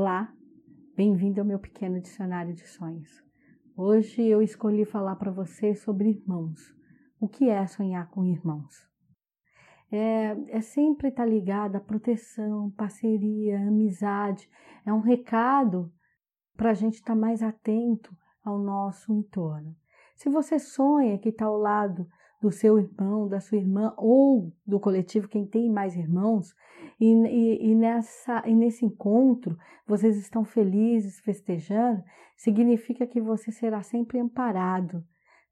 Olá, bem-vindo ao meu pequeno dicionário de sonhos. Hoje eu escolhi falar para você sobre irmãos. O que é sonhar com irmãos? É, é sempre estar tá ligado à proteção, parceria, amizade. É um recado para a gente estar tá mais atento ao nosso entorno. Se você sonha que está ao lado do seu irmão, da sua irmã ou do coletivo, quem tem mais irmãos, e, e, e, nessa, e nesse encontro vocês estão felizes, festejando, significa que você será sempre amparado,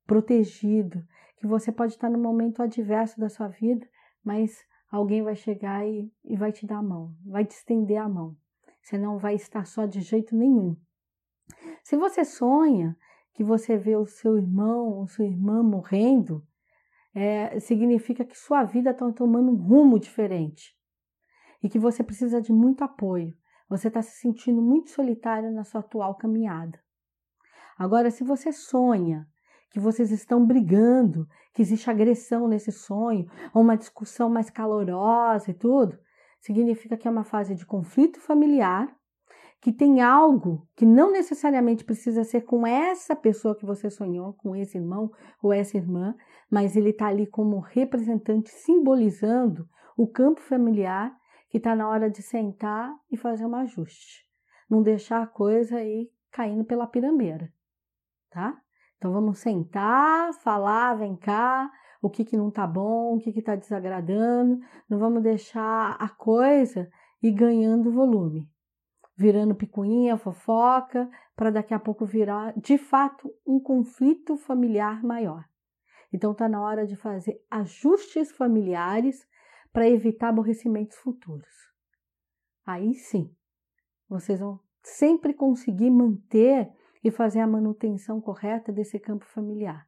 protegido, que você pode estar no momento adverso da sua vida, mas alguém vai chegar e, e vai te dar a mão, vai te estender a mão. Você não vai estar só de jeito nenhum. Se você sonha que você vê o seu irmão ou sua irmã morrendo, é, significa que sua vida está tomando um rumo diferente e que você precisa de muito apoio. Você está se sentindo muito solitário na sua atual caminhada. Agora, se você sonha que vocês estão brigando, que existe agressão nesse sonho, ou uma discussão mais calorosa e tudo, significa que é uma fase de conflito familiar que tem algo que não necessariamente precisa ser com essa pessoa que você sonhou, com esse irmão ou essa irmã, mas ele está ali como representante, simbolizando o campo familiar que está na hora de sentar e fazer um ajuste. Não deixar a coisa aí caindo pela pirambeira, tá? Então vamos sentar, falar, vem cá, o que, que não tá bom, o que está desagradando, não vamos deixar a coisa ir ganhando volume virando picuinha, fofoca, para daqui a pouco virar de fato um conflito familiar maior. Então está na hora de fazer ajustes familiares para evitar aborrecimentos futuros. Aí sim, vocês vão sempre conseguir manter e fazer a manutenção correta desse campo familiar.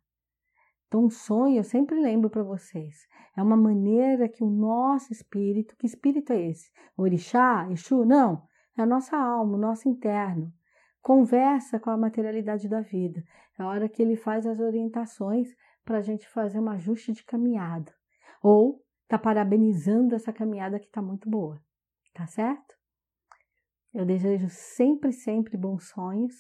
Então, um sonho, eu sempre lembro para vocês, é uma maneira que o nosso espírito, que espírito é esse? Orixá, Exu? Não, é a nossa alma, o nosso interno. Conversa com a materialidade da vida. É a hora que ele faz as orientações para a gente fazer um ajuste de caminhada. Ou está parabenizando essa caminhada que está muito boa. Tá certo? Eu desejo sempre, sempre bons sonhos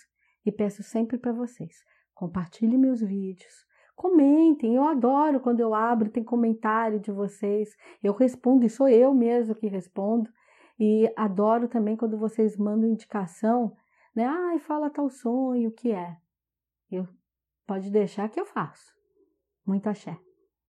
e peço sempre para vocês. Compartilhe meus vídeos, comentem. Eu adoro quando eu abro, tem comentário de vocês. Eu respondo, e sou eu mesmo que respondo. E adoro também quando vocês mandam indicação, né? Ai, fala tal sonho, o que é? Eu pode deixar que eu faço. Muito axé.